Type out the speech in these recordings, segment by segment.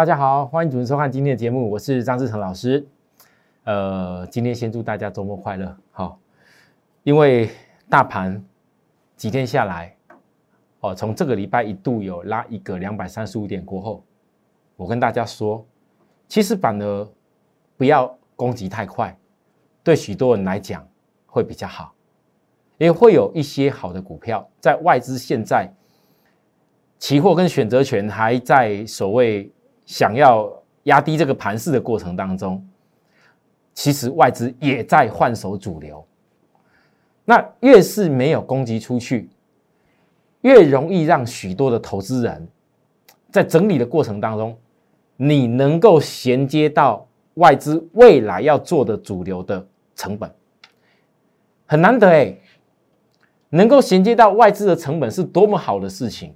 大家好，欢迎准时收看今天的节目，我是张志成老师。呃，今天先祝大家周末快乐。好，因为大盘几天下来，哦，从这个礼拜一度有拉一个两百三十五点过后，我跟大家说，其实反而不要攻击太快，对许多人来讲会比较好，因为会有一些好的股票在外资现在期货跟选择权还在所谓想要压低这个盘势的过程当中。其实外资也在换手主流，那越是没有攻击出去，越容易让许多的投资人，在整理的过程当中，你能够衔接到外资未来要做的主流的成本，很难得哎，能够衔接到外资的成本是多么好的事情，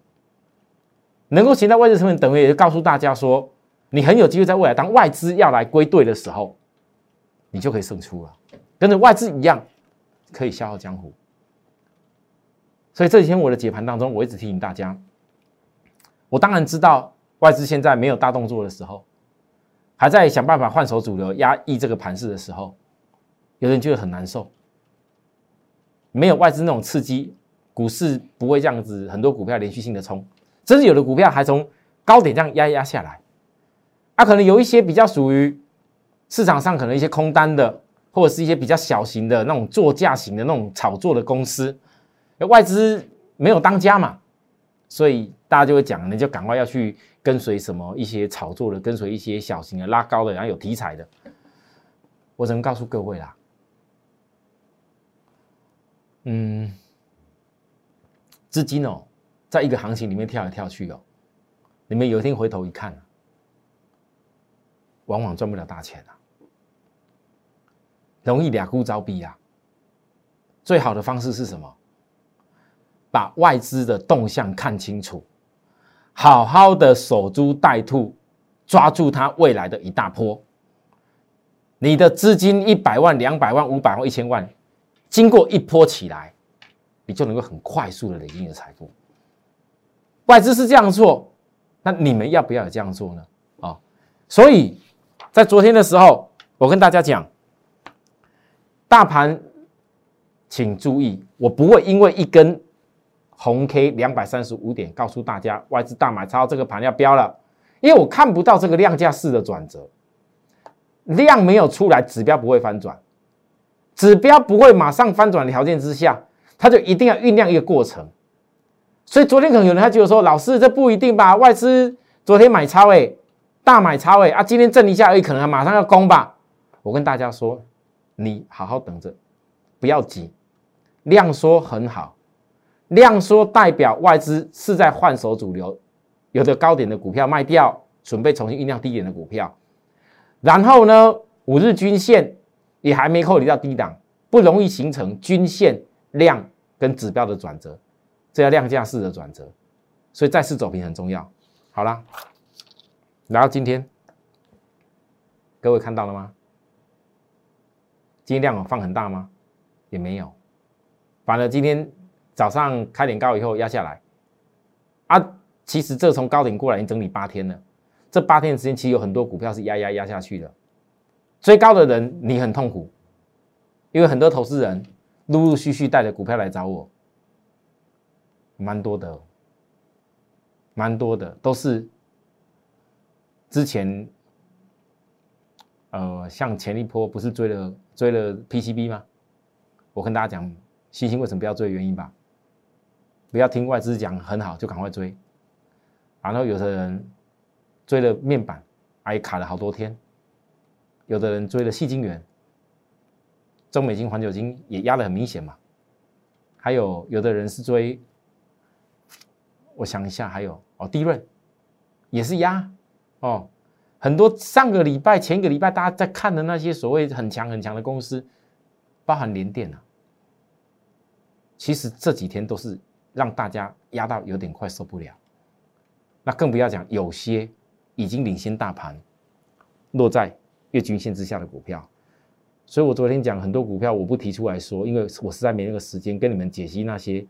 能够行到外资成本，等于也就告诉大家说，你很有机会在未来当外资要来归队的时候。你就可以胜出了，跟着外资一样，可以笑傲江湖。所以这几天我的解盘当中，我一直提醒大家，我当然知道外资现在没有大动作的时候，还在想办法换手主流压抑这个盘势的时候，有人觉得很难受。没有外资那种刺激，股市不会这样子，很多股票连续性的冲，甚至有的股票还从高点这样压压下来。啊，可能有一些比较属于。市场上可能一些空单的，或者是一些比较小型的那种作价型的那种炒作的公司，外资没有当家嘛，所以大家就会讲，你就赶快要去跟随什么一些炒作的，跟随一些小型的拉高的，然后有题材的。我只能告诉各位啦，嗯，资金哦，在一个行情里面跳来跳去哦，你们有一天回头一看，往往赚不了大钱啊。容易俩孤招逼呀！最好的方式是什么？把外资的动向看清楚，好好的守株待兔，抓住它未来的一大波。你的资金一百万、两百万、五百万、一千万，经过一波起来，你就能够很快速的累积你的财富。外资是这样做，那你们要不要也这样做呢？啊！所以在昨天的时候，我跟大家讲。大盘，请注意，我不会因为一根红 K 两百三十五点告诉大家外资大买超这个盘要飙了，因为我看不到这个量价式的转折，量没有出来，指标不会翻转，指标不会马上翻转的条件之下，它就一定要酝酿一个过程。所以昨天可能有人他就说，老师这不一定吧，外资昨天买超哎，大买超哎啊，今天震一下而已，可能马上要攻吧。我跟大家说。你好好等着，不要急。量缩很好，量缩代表外资是在换手主流，有的高点的股票卖掉，准备重新酝酿低点的股票。然后呢，五日均线也还没扣离到低档，不容易形成均线量跟指标的转折，这叫量价式的转折。所以再次走平很重要。好了，来到今天，各位看到了吗？今天量放很大吗？也没有，反而今天早上开点高以后压下来，啊，其实这从高点过来已经整理八天了，这八天的时间其实有很多股票是压压压下去的，追高的人你很痛苦，因为很多投资人陆陆续续带着股票来找我，蛮多的，蛮多的都是之前。呃，像前一波不是追了追了 PCB 吗？我跟大家讲，星星为什么不要追原因吧。不要听外资讲很好就赶快追，然后有的人追了面板，还卡了好多天；有的人追了细晶圆，中美金、环球金也压得很明显嘛。还有有的人是追，我想一下，还有哦，低润也是压哦。很多上个礼拜、前个礼拜大家在看的那些所谓很强很强的公司，包含联电啊，其实这几天都是让大家压到有点快受不了。那更不要讲有些已经领先大盘，落在月均线之下的股票。所以我昨天讲很多股票，我不提出来说，因为我实在没那个时间跟你们解析那些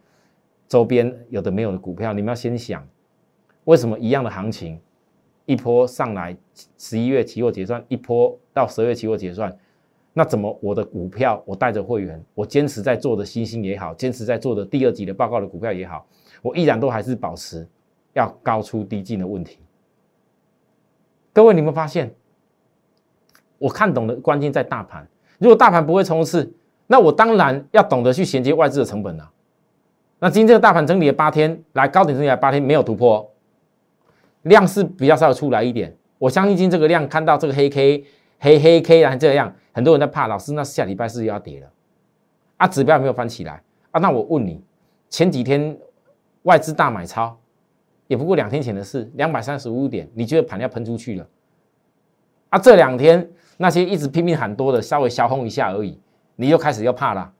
周边有的没有的股票。你们要先想，为什么一样的行情？一波上来，十一月期货结算，一波到十二月期货结算，那怎么我的股票我带着会员，我坚持在做的新兴也好，坚持在做的第二级的报告的股票也好，我依然都还是保持要高出低进的问题。各位，你们发现，我看懂的关键在大盘。如果大盘不会冲刺，那我当然要懂得去衔接外资的成本了。那今天这个大盘整理了八天，来高点整理了八天没有突破，量是比较稍微出来一点。我相信今天这个量看到这个黑 K 黑黑 K 然后这样，很多人在怕老师，那下礼拜是要跌了啊？指标没有翻起来啊？那我问你，前几天外资大买超，也不过两天前的事，两百三十五点，你觉得盘要喷出去了？啊，这两天那些一直拼命喊多的，稍微小轰一下而已。你又开始要怕了，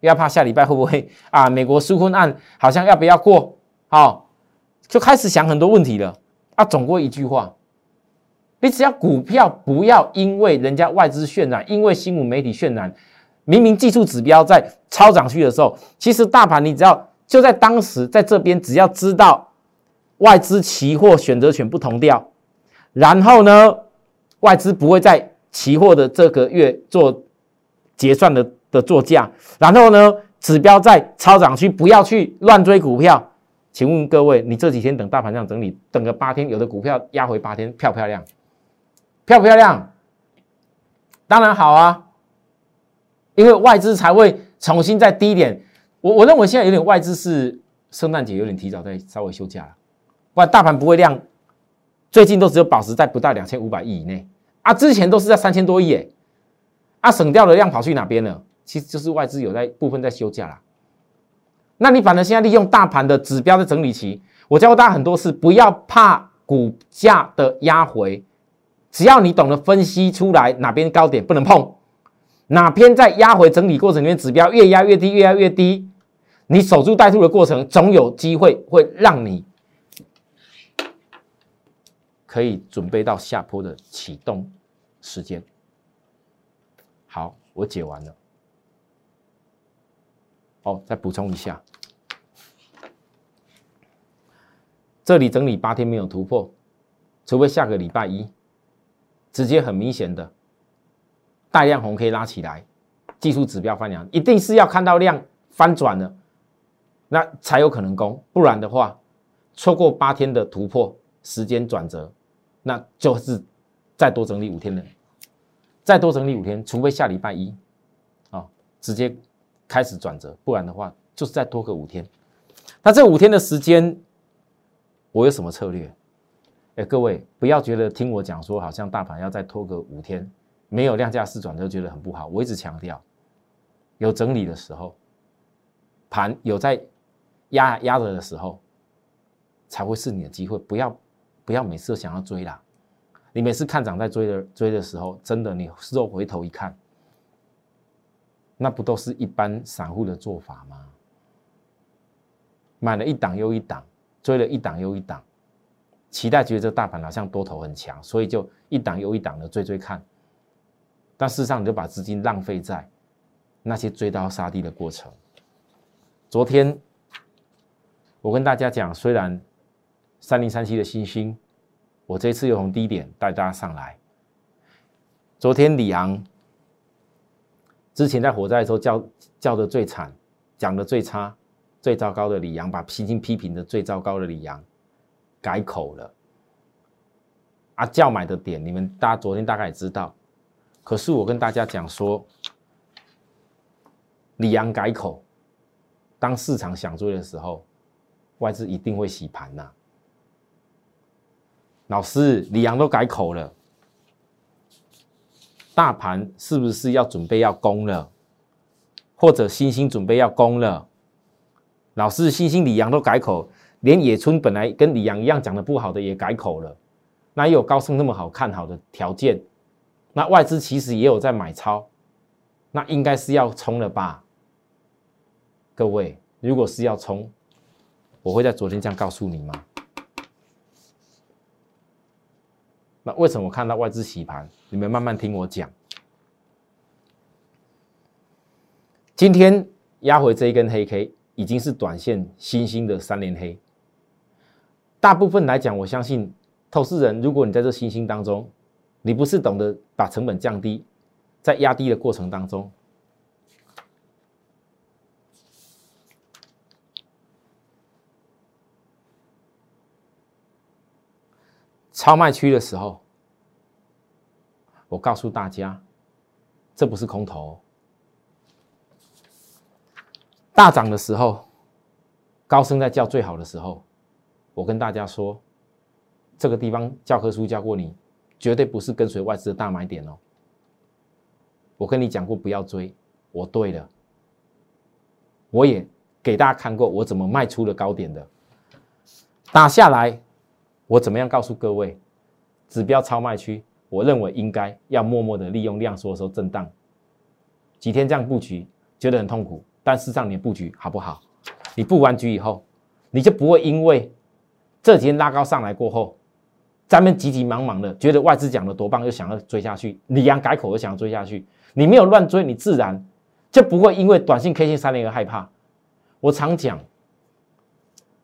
要怕下礼拜会不会啊？美国纾困案好像要不要过？好，就开始想很多问题了。啊，总归一句话，你只要股票不要因为人家外资渲染，因为新闻媒体渲染，明明技术指标在超涨区的时候，其实大盘你只要就在当时在这边，只要知道外资期货选择权不同调，然后呢，外资不会在期货的这个月做。结算的的作价，然后呢，指标在超涨区，不要去乱追股票。请问各位，你这几天等大盘这样整理，等个八天，有的股票压回八天，漂不漂亮？漂不漂亮？当然好啊，因为外资才会重新在低点。我我认为现在有点外资是圣诞节有点提早在稍微休假了，不然大盘不会量，最近都只有保持在不到两千五百亿以内啊，之前都是在三千多亿诶。啊，省掉的量跑去哪边了？其实就是外资有在部分在休假啦。那你反而现在利用大盘的指标的整理期，我教过大家很多次，不要怕股价的压回，只要你懂得分析出来哪边高点不能碰，哪边在压回整理过程里面指标越压越低，越压越低，你守株待兔的过程，总有机会会让你可以准备到下坡的启动时间。好，我解完了。哦，再补充一下，这里整理八天没有突破，除非下个礼拜一直接很明显的大量红 K 拉起来，技术指标翻阳，一定是要看到量翻转了，那才有可能攻，不然的话，错过八天的突破时间转折，那就是再多整理五天的。再多整理五天，除非下礼拜一，啊，直接开始转折，不然的话就是再拖个五天。那这五天的时间，我有什么策略？哎，各位不要觉得听我讲说，好像大盘要再拖个五天，没有量价四转就觉得很不好。我一直强调，有整理的时候，盘有在压压着的时候，才会是你的机会。不要不要每次都想要追啦。你每次看涨在追的追的时候，真的，你事后回头一看，那不都是一般散户的做法吗？买了一档又一档，追了一档又一档，期待觉得这大盘好像多头很强，所以就一档又一档的追追看。但事实上，你就把资金浪费在那些追刀杀低的过程。昨天我跟大家讲，虽然三零三七的星星。我这次又从低点带大家上来。昨天李昂之前在火灾的时候叫叫的最惨，讲的最差、最糟糕的李阳，把批评批评的最糟糕的李阳改口了。啊，叫买的点，你们大家昨天大概也知道。可是我跟大家讲说，李阳改口，当市场想追的时候，外资一定会洗盘呐。老师，李阳都改口了，大盘是不是要准备要攻了？或者星星准备要攻了？老师，星星、李阳都改口，连野村本来跟李阳一样讲的不好的也改口了。那有高盛那么好看好的条件，那外资其实也有在买超，那应该是要冲了吧？各位，如果是要冲，我会在昨天这样告诉你吗？那为什么我看到外资洗盘？你们慢慢听我讲。今天压回这一根黑 K，已经是短线新兴的三连黑。大部分来讲，我相信投资人，如果你在这新兴当中，你不是懂得把成本降低，在压低的过程当中，超卖区的时候，我告诉大家，这不是空头。大涨的时候，高升在叫最好的时候，我跟大家说，这个地方教科书教过你，绝对不是跟随外资的大买点哦。我跟你讲过不要追，我对了，我也给大家看过我怎么卖出了高点的，打下来，我怎么样告诉各位，指标超卖区，我认为应该要默默的利用量缩的时候震荡，几天这样布局，觉得很痛苦。但事实上，你的布局好不好？你布完局以后，你就不会因为这几天拉高上来过后，咱们急急忙忙的觉得外资讲的多棒，又想要追下去，李阳改口又想要追下去。你没有乱追，你自然就不会因为短信 K 线三连而害怕。我常讲，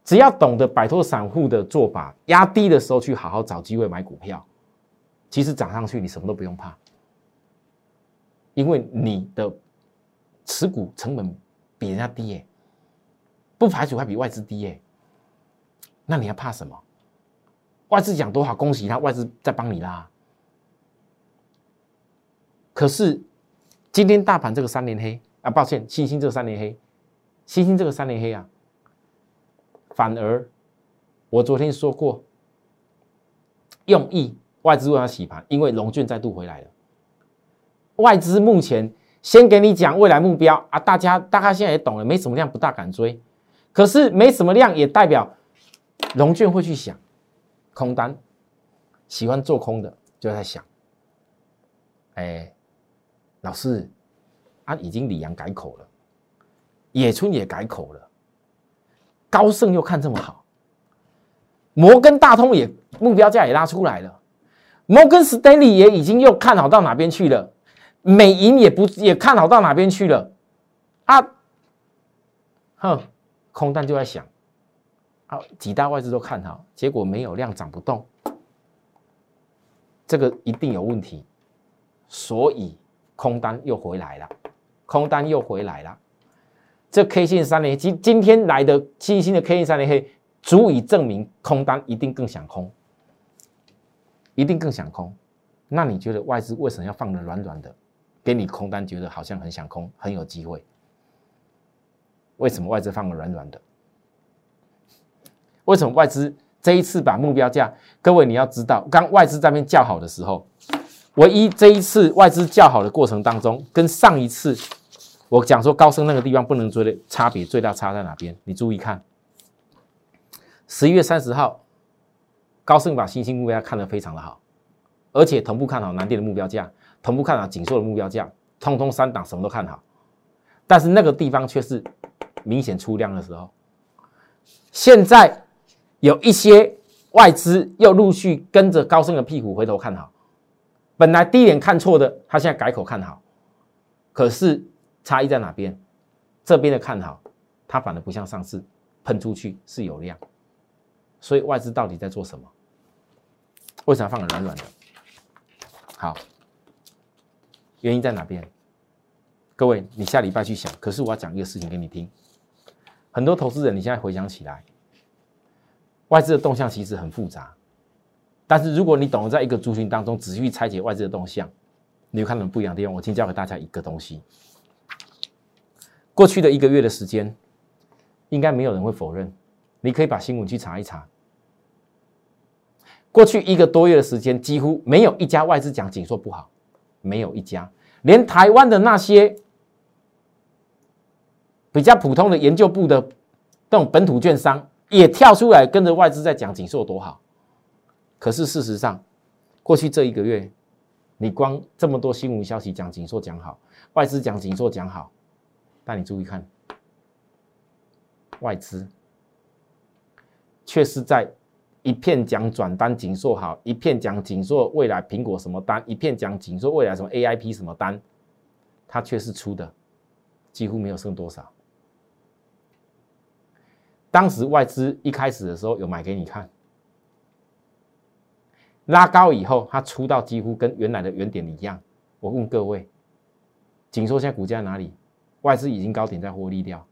只要懂得摆脱散户的做法，压低的时候去好好找机会买股票，其实涨上去你什么都不用怕，因为你的持股成本。比人家低耶，不排除还比外资低耶，那你要怕什么？外资讲多好，恭喜他，外资在帮你拉。可是今天大盘这个三连黑啊，抱歉，星星这个三连黑，星星这个三连黑啊，反而我昨天说过，用意外资为他洗盘，因为龙卷再度回来了，外资目前。先给你讲未来目标啊，大家大概现在也懂了，没什么量不大敢追，可是没什么量也代表龙俊会去想空单，喜欢做空的就在想，哎，老师啊，已经李阳改口了，野村也改口了，高盛又看这么好，摩根大通也目标价也拉出来了，摩根斯丹利也已经又看好到哪边去了。美银也不也看好到哪边去了啊？哼，空单就在想啊，几大外资都看好，结果没有量涨不动，这个一定有问题，所以空单又回来了，空单又回来了。这 K 线三连今今天来的新兴的 K 线三连黑，足以证明空单一定更想空，一定更想空。那你觉得外资为什么要放的软软的？给你空单，觉得好像很想空，很有机会。为什么外资放的软软的？为什么外资这一次把目标价？各位你要知道，刚外资这边叫好的时候，唯一这一次外资叫好的过程当中，跟上一次我讲说高升那个地方不能追的差别，最大差在哪边？你注意看，十一月三十号，高盛把新兴目标看得非常的好，而且同步看好南电的目标价。同步看好紧缩的目标价，通通三档什么都看好，但是那个地方却是明显出量的时候。现在有一些外资又陆续跟着高盛的屁股回头看好，本来低点看错的，他现在改口看好，可是差异在哪边？这边的看好，它反而不像上次喷出去是有量，所以外资到底在做什么？为什么放的软软的？好。原因在哪边？各位，你下礼拜去想。可是我要讲一个事情给你听。很多投资人，你现在回想起来，外资的动向其实很复杂。但是如果你懂得在一个族群当中仔细去拆解外资的动向，你会看到不一样的地方。我今天教给大家一个东西。过去的一个月的时间，应该没有人会否认。你可以把新闻去查一查。过去一个多月的时间，几乎没有一家外资讲紧缩不好。没有一家，连台湾的那些比较普通的研究部的这种本土券商也跳出来跟着外资在讲紧缩多好。可是事实上，过去这一个月，你光这么多新闻消息讲紧缩讲好，外资讲紧缩讲好，但你注意看，外资却是在。一片讲转单紧缩好，一片讲紧缩未来苹果什么单，一片讲紧缩未来什么 AIP 什么单，它却是出的几乎没有剩多少。当时外资一开始的时候有买给你看，拉高以后，它出到几乎跟原来的原点一样。我问各位，紧缩现在股价哪里？外资已经高点在获利掉。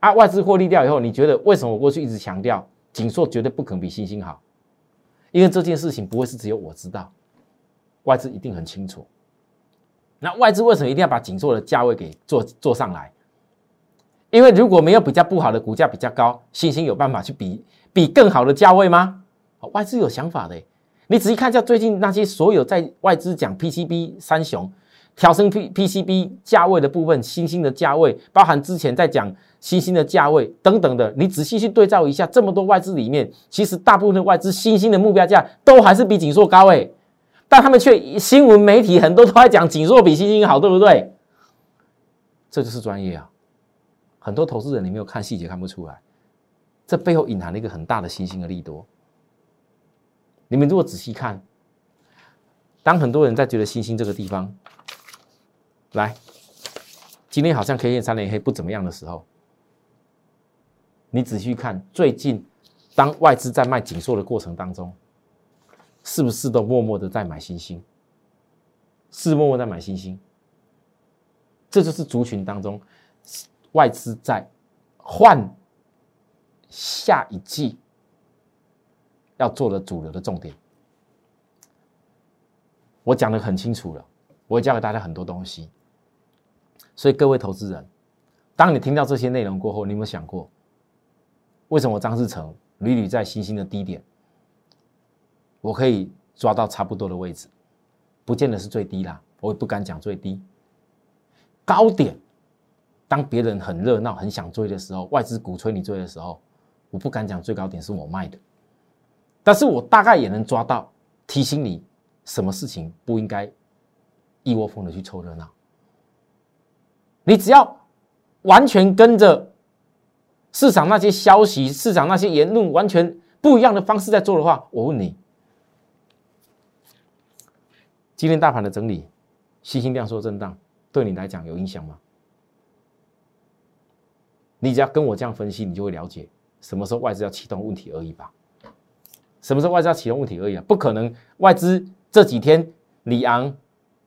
啊，外资获利掉以后，你觉得为什么我过去一直强调锦硕绝对不可能比星星好？因为这件事情不会是只有我知道，外资一定很清楚。那外资为什么一定要把锦硕的价位给做做上来？因为如果没有比较不好的股价比较高，星星有办法去比比更好的价位吗？外资有想法的，你仔细看一下最近那些所有在外资讲 PCB 三雄。调升 P PCB 价位的部分，新兴的价位，包含之前在讲新兴的价位等等的，你仔细去对照一下，这么多外资里面，其实大部分的外资新兴的目标价都还是比锦硕高诶，但他们却新闻媒体很多都在讲锦硕比新兴好，对不对？这就是专业啊！很多投资人你没有看细节看不出来，这背后隐含了一个很大的新兴的利多。你们如果仔细看，当很多人在觉得新兴这个地方。来，今天好像 K 线三连黑不怎么样的时候，你仔细看，最近当外资在卖紧缩的过程当中，是不是都默默的在买新兴？是默默在买新兴？这就是族群当中外资在换下一季要做的主流的重点。我讲的很清楚了，我也教给大家很多东西。所以各位投资人，当你听到这些内容过后，你有没有想过，为什么张志成屡屡在新兴的低点，我可以抓到差不多的位置，不见得是最低啦，我也不敢讲最低。高点，当别人很热闹、很想追的时候，外资鼓吹你追的时候，我不敢讲最高点是我卖的，但是我大概也能抓到，提醒你什么事情不应该一窝蜂的去凑热闹。你只要完全跟着市场那些消息、市场那些言论完全不一样的方式在做的话，我问你，今天大盘的整理、信心量缩震荡，对你来讲有影响吗？你只要跟我这样分析，你就会了解什么时候外资要启动问题而已吧？什么时候外资要启动问题而已啊？不可能，外资这几天里昂、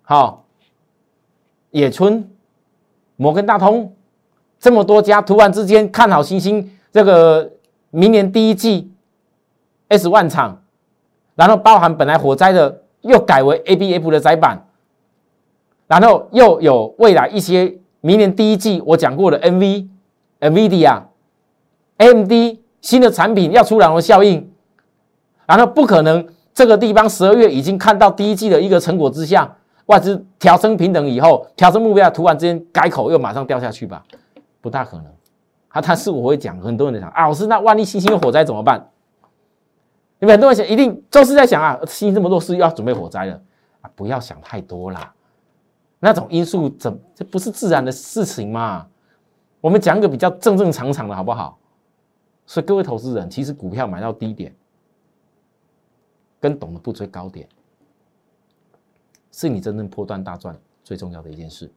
好野村。摩根大通这么多家突然之间看好新兴这个明年第一季 S 万厂，然后包含本来火灾的又改为 ABF 的窄板，然后又有未来一些明年第一季我讲过的 NV、NVIDIA、AMD 新的产品要出来的效应，然后不可能这个地方十二月已经看到第一季的一个成果之下。外资调升平等以后，调升目标突然之间改口又马上掉下去吧？不大可能。啊，但是我会讲，很多人在想啊，老师，那万一星星有火灾怎么办？你们很多人想，一定都是在想啊，星星这么弱，是要准备火灾了啊？不要想太多啦，那种因素怎这不是自然的事情嘛？我们讲个比较正正常常的好不好？所以各位投资人，其实股票买到低点，跟懂得不追高点。是你真正破断大赚最重要的一件事。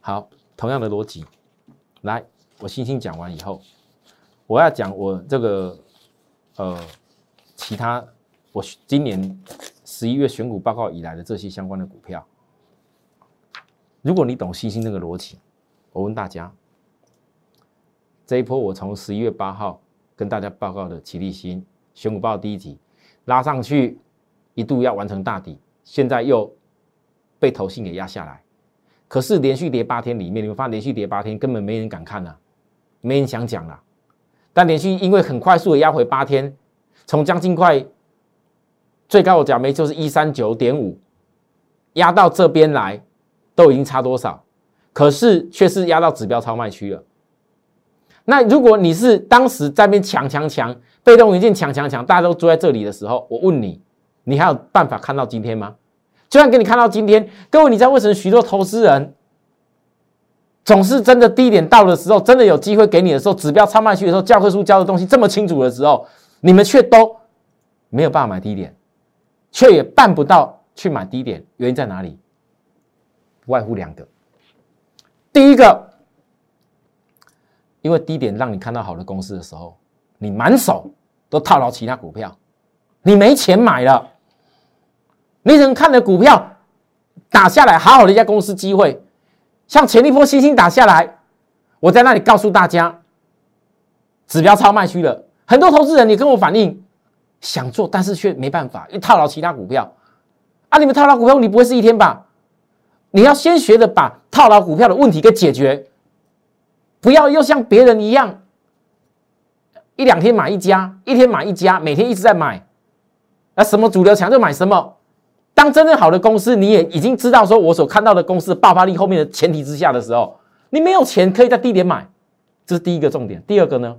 好，同样的逻辑，来，我星星讲完以后，我要讲我这个呃其他我今年十一月选股报告以来的这些相关的股票。如果你懂星星那个逻辑，我问大家，这一波我从十一月八号跟大家报告的齐立新选股报第一集拉上去，一度要完成大底。现在又被投信给压下来，可是连续跌八天里面，你们发现连续跌八天根本没人敢看呐，没人想讲了。但连续因为很快速的压回八天，从将近快最高的角没就是一三九点五，压到这边来都已经差多少？可是却是压到指标超卖区了。那如果你是当时在边抢抢抢，被动元件抢抢抢，大家都坐在这里的时候，我问你。你还有办法看到今天吗？就算给你看到今天，各位，你知道为什么许多投资人总是真的低点到的时候，真的有机会给你的时候，指标超卖区的时候，教科书教的东西这么清楚的时候，你们却都没有办法买低点，却也办不到去买低点，原因在哪里？不外乎两个，第一个，因为低点让你看到好的公司的时候，你满手都套牢其他股票。你没钱买了，你只能看的股票打下来，好好的一家公司机会，像前一波星星打下来，我在那里告诉大家，指标超卖区了，很多投资人你跟我反映想做，但是却没办法，又套牢其他股票啊，你们套牢股票你不会是一天吧？你要先学着把套牢股票的问题给解决，不要又像别人一样，一两天买一家，一天买一家，每天一直在买。那什么主流强就买什么。当真正好的公司，你也已经知道说，我所看到的公司爆发力后面的前提之下的时候，你没有钱可以在低点买，这是第一个重点。第二个呢，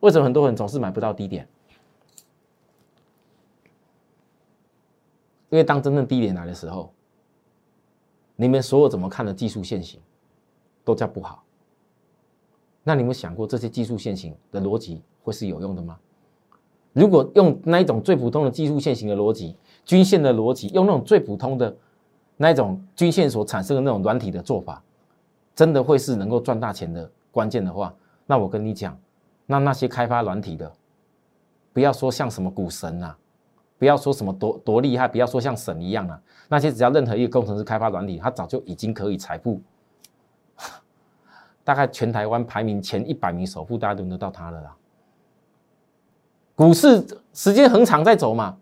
为什么很多人总是买不到低点？因为当真正低点来的时候，你们所有怎么看的技术线型都叫不好。那你们想过这些技术线型的逻辑会是有用的吗？如果用那一种最普通的技术线型的逻辑、均线的逻辑，用那种最普通的那种均线所产生的那种软体的做法，真的会是能够赚大钱的关键的话，那我跟你讲，那那些开发软体的，不要说像什么股神啊，不要说什么多多厉害，不要说像神一样啊，那些只要任何一个工程师开发软体，他早就已经可以财富，大概全台湾排名前一百名首富，大家轮得到他了啦。股市时间很长在走嘛，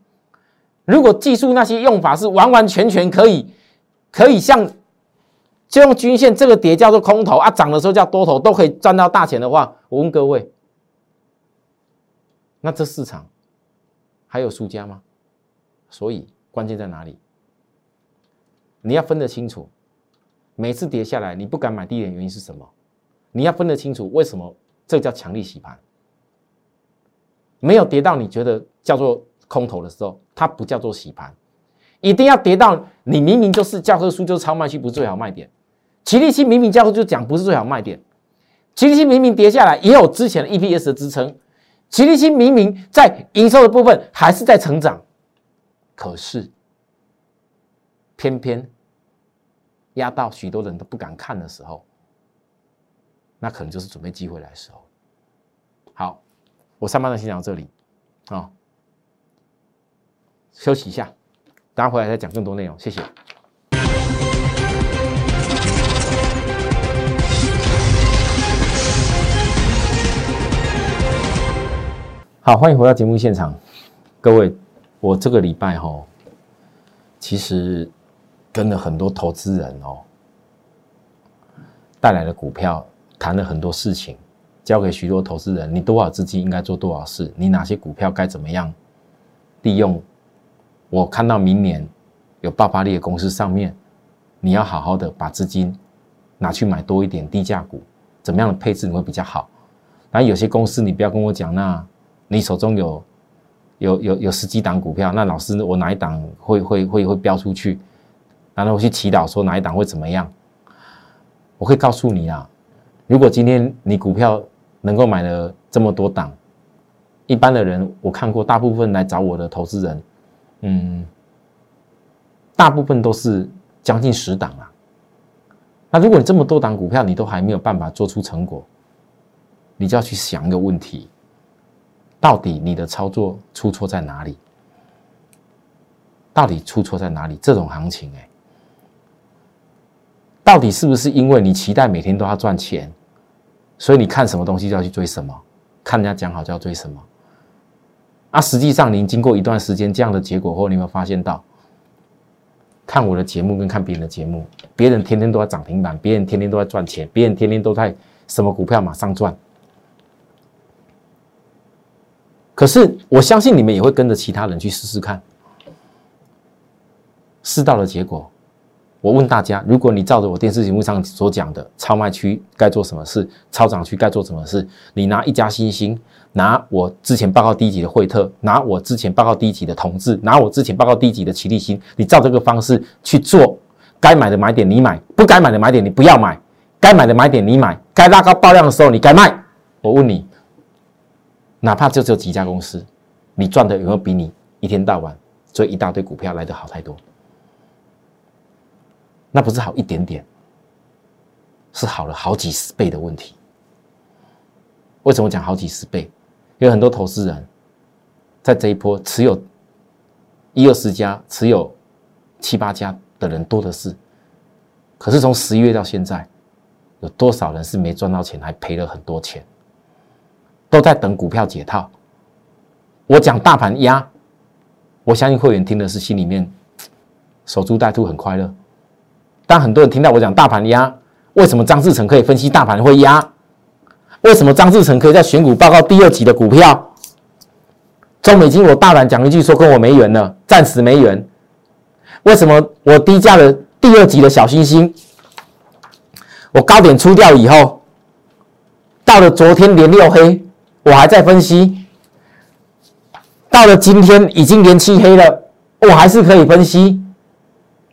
如果技术那些用法是完完全全可以，可以像就用均线这个叠叫做空头啊，涨的时候叫多头，都可以赚到大钱的话，我问各位，那这市场还有输家吗？所以关键在哪里？你要分得清楚，每次跌下来你不敢买低点原因是什么？你要分得清楚为什么这叫强力洗盘。没有跌到你觉得叫做空头的时候，它不叫做洗盘，一定要跌到你明明就是教科书就是超卖区不是最好卖点，齐力新明明教科就讲不是最好卖点，齐力新明明跌下来也有之前的 EPS 的支撑，齐力新明明在营收的部分还是在成长，可是偏偏压到许多人都不敢看的时候，那可能就是准备机会来的时候，好。我上班的先讲到这里，啊，休息一下，等下回来再讲更多内容，谢谢。好，欢迎回到节目现场，各位，我这个礼拜哈，其实跟了很多投资人哦，带来的股票，谈了很多事情。交给许多投资人，你多少资金应该做多少事？你哪些股票该怎么样利用？我看到明年有爆发力的公司上面，你要好好的把资金拿去买多一点低价股，怎么样的配置你会比较好？然后有些公司你不要跟我讲，那你手中有有有有十几档股票，那老师我哪一档会会会会飙出去？然后我去祈祷说哪一档会怎么样？我会告诉你啊，如果今天你股票。能够买了这么多档，一般的人我看过，大部分来找我的投资人，嗯，大部分都是将近十档啊。那如果你这么多档股票，你都还没有办法做出成果，你就要去想一个问题：到底你的操作出错在哪里？到底出错在哪里？这种行情，哎，到底是不是因为你期待每天都要赚钱？所以你看什么东西就要去追什么，看人家讲好就要追什么。啊，实际上您经过一段时间这样的结果后，你有没有发现到？看我的节目跟看别人的节目，别人天天都在涨停板，别人天天都在赚钱，别人天天都在什么股票马上赚。可是我相信你们也会跟着其他人去试试看，试到的结果。我问大家：如果你照着我电视节目上所讲的超卖区该做什么事，超涨区该做什么事，你拿一家新兴，拿我之前报告低级的惠特，拿我之前报告低级的同志，拿我之前报告低级的齐立新，你照这个方式去做，该买的买点你买，不该买的买点你不要买，该买的买点你买，该拉高爆量的时候你该卖。我问你，哪怕就只有几家公司，你赚的有没有比你一天到晚追一大堆股票来的好太多？那不是好一点点，是好了好几十倍的问题。为什么讲好几十倍？因为很多投资人，在这一波持有一二十家持有七八家的人多的是。可是从十一月到现在，有多少人是没赚到钱，还赔了很多钱？都在等股票解套。我讲大盘压，我相信会员听的是心里面 守株待兔，很快乐。但很多人听到我讲大盘压，为什么张志成可以分析大盘会压？为什么张志成可以在选股报告第二集的股票？中美金我大胆讲一句，说跟我没缘了，暂时没缘。为什么我低价的第二集的小星星，我高点出掉以后，到了昨天连六黑，我还在分析。到了今天已经连七黑了，我还是可以分析。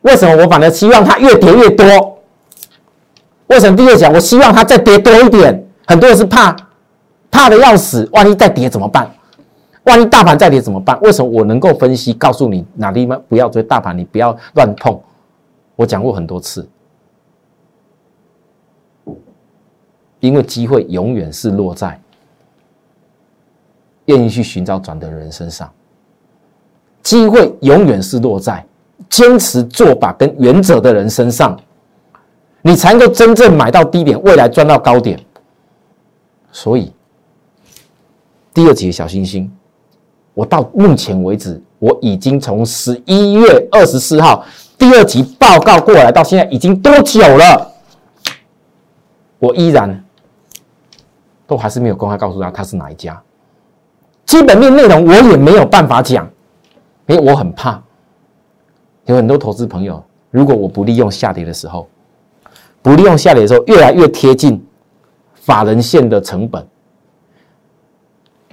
为什么我反而希望它越跌越多？为什么第二讲我希望它再跌多一点？很多人是怕，怕的要死，万一再跌怎么办？万一大盘再跌怎么办？为什么我能够分析，告诉你哪地方不要追大盘，你不要乱碰？我讲过很多次，因为机会永远是落在。愿意去寻找转的人身上，机会永远是落在坚持做法跟原则的人身上，你才能够真正买到低点，未来赚到高点。所以，第二集的小星星，我到目前为止，我已经从十一月二十四号第二集报告过来，到现在已经多久了？我依然都还是没有公开告诉他他是哪一家。基本面内容我也没有办法讲，因为我很怕有很多投资朋友，如果我不利用下跌的时候，不利用下跌的时候，越来越贴近法人线的成本，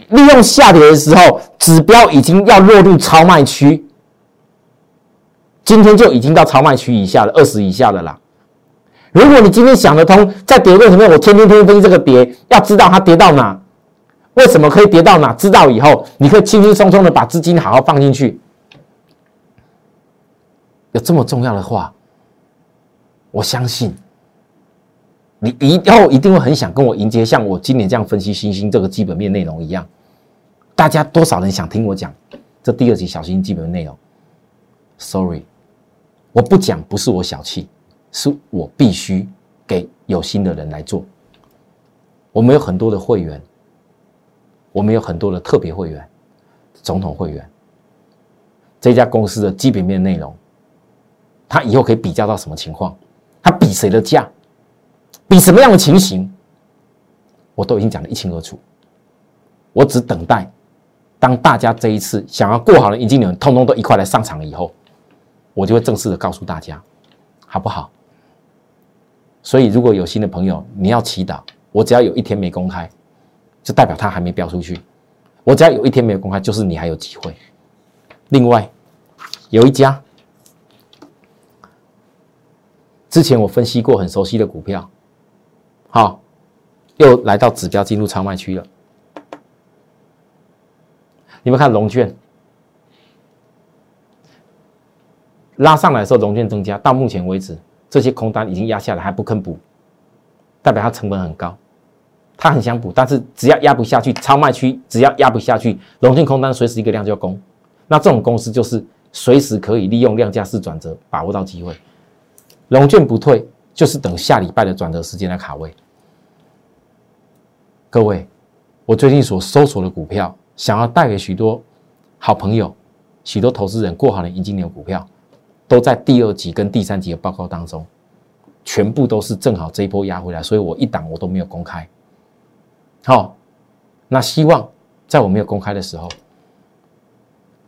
利用下跌的时候，指标已经要落入超卖区，今天就已经到超卖区以下了，二十以下的啦。如果你今天想得通，在跌位里面，我天天天天分析这个跌，要知道它跌到哪。为什么可以跌到哪？知道以后，你可以轻轻松松的把资金好好放进去。有这么重要的话，我相信你以后一定会很想跟我迎接，像我今年这样分析星星这个基本面内容一样。大家多少人想听我讲这第二集小星基本内容？Sorry，我不讲不是我小气，是我必须给有心的人来做。我们有很多的会员。我们有很多的特别会员、总统会员，这家公司的基本面内容，他以后可以比较到什么情况？他比谁的价？比什么样的情形？我都已经讲得一清二楚。我只等待，当大家这一次想要过好的迎接你们，通通都一块来上场了以后，我就会正式的告诉大家，好不好？所以，如果有新的朋友，你要祈祷，我只要有一天没公开。就代表他还没标出去，我只要有一天没有公开，就是你还有机会。另外，有一家之前我分析过很熟悉的股票，好，又来到指标进入超卖区了。你们看龙券拉上来的时候，龙券增加，到目前为止，这些空单已经压下来，还不肯补，代表它成本很高。它很想补，但是只要压不下去，超卖区只要压不下去，龙券空单随时一个量就要攻。那这种公司就是随时可以利用量价式转折，把握到机会。龙券不退，就是等下礼拜的转折时间来卡位。各位，我最近所搜索的股票，想要带给许多好朋友、许多投资人过好的迎金牛股票，都在第二集跟第三集的报告当中，全部都是正好这一波压回来，所以我一档我都没有公开。好，那希望在我没有公开的时候，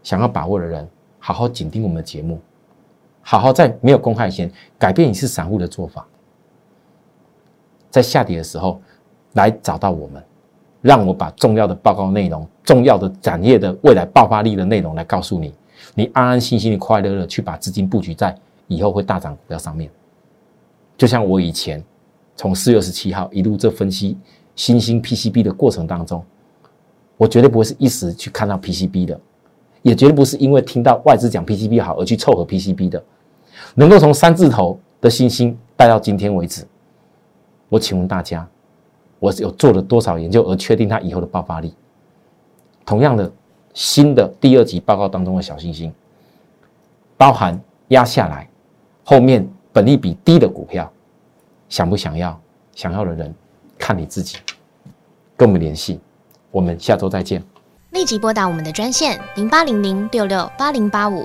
想要把握的人，好好紧盯我们的节目，好好在没有公开前改变你是散户的做法，在下跌的时候来找到我们，让我把重要的报告内容、重要的展业的未来爆发力的内容来告诉你，你安安心心的、快乐的去把资金布局在以后会大涨股票上面。就像我以前从四月十七号一路这分析。新兴 PCB 的过程当中，我绝对不会是一时去看到 PCB 的，也绝对不是因为听到外资讲 PCB 好而去凑合 PCB 的。能够从三字头的新兴带到今天为止，我请问大家，我有做了多少研究而确定它以后的爆发力？同样的，新的第二级报告当中的小星星，包含压下来，后面本利比低的股票，想不想要？想要的人看你自己，跟我们联系，我们下周再见。立即拨打我们的专线零八零零六六八零八五